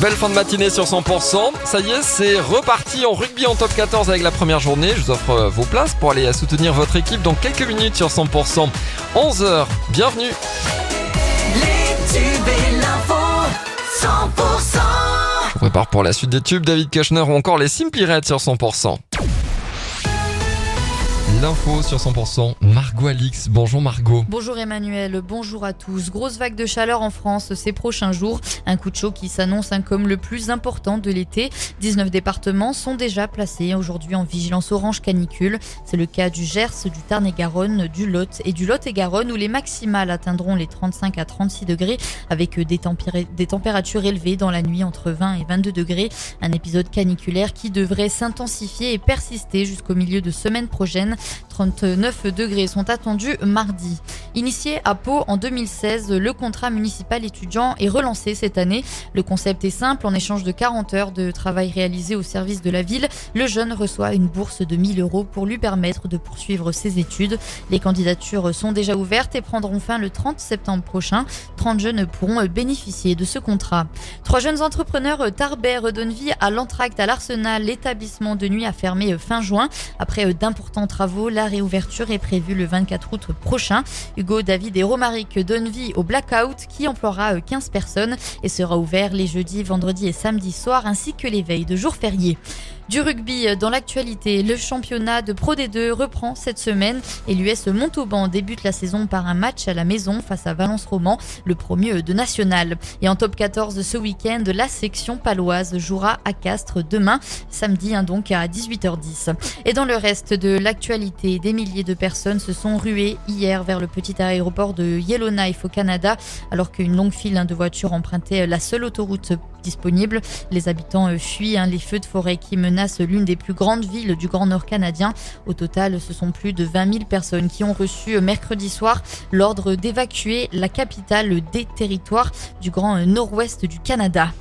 Belle fin de matinée sur 100%. Ça y est, c'est reparti en rugby en top 14 avec la première journée. Je vous offre euh, vos places pour aller soutenir votre équipe dans quelques minutes sur 100%. 11h, bienvenue. Les tubes et l'info 100% On prépare pour la suite des tubes David Kushner ou encore les Simply Red sur 100%. L'info sur 100%, Margot Alix. Bonjour Margot. Bonjour Emmanuel, bonjour à tous. Grosse vague de chaleur en France ces prochains jours. Un coup de chaud qui s'annonce comme le plus important de l'été. 19 départements sont déjà placés aujourd'hui en vigilance orange canicule. C'est le cas du Gers, du Tarn-et-Garonne, du Lot et du Lot-et-Garonne où les maximales atteindront les 35 à 36 degrés avec des, des températures élevées dans la nuit entre 20 et 22 degrés. Un épisode caniculaire qui devrait s'intensifier et persister jusqu'au milieu de semaine prochaine. 39 degrés sont attendus mardi. Initié à Pau en 2016, le contrat municipal étudiant est relancé cette année. Le concept est simple, en échange de 40 heures de travail réalisé au service de la ville, le jeune reçoit une bourse de 1000 euros pour lui permettre de poursuivre ses études. Les candidatures sont déjà ouvertes et prendront fin le 30 septembre prochain. 30 jeunes pourront bénéficier de ce contrat. Trois jeunes entrepreneurs tarbais redonnent vie à l'entracte à l'Arsenal. L'établissement de nuit a fermé fin juin. Après d'importants travaux, la réouverture est prévue le 24 août prochain. Hugo, David et Romaric donnent vie au Blackout qui emploiera 15 personnes et sera ouvert les jeudis, vendredis et samedis soirs ainsi que les veilles de jours fériés. Du rugby dans l'actualité, le championnat de Pro D2 reprend cette semaine et l'US Montauban débute la saison par un match à la maison face à Valence Roman, le premier de national. Et en top 14 ce week-end, la section paloise jouera à Castres demain, samedi hein, donc à 18h10. Et dans le reste de l'actualité, des milliers de personnes se sont ruées hier vers le petit aéroport de Yellowknife au Canada alors qu'une longue file hein, de voitures empruntait la seule autoroute disponible. Les habitants euh, fuient hein, les feux de forêt qui menacent l'une des plus grandes villes du Grand Nord canadien. Au total, ce sont plus de 20 000 personnes qui ont reçu euh, mercredi soir l'ordre d'évacuer la capitale des territoires du Grand Nord-Ouest du Canada.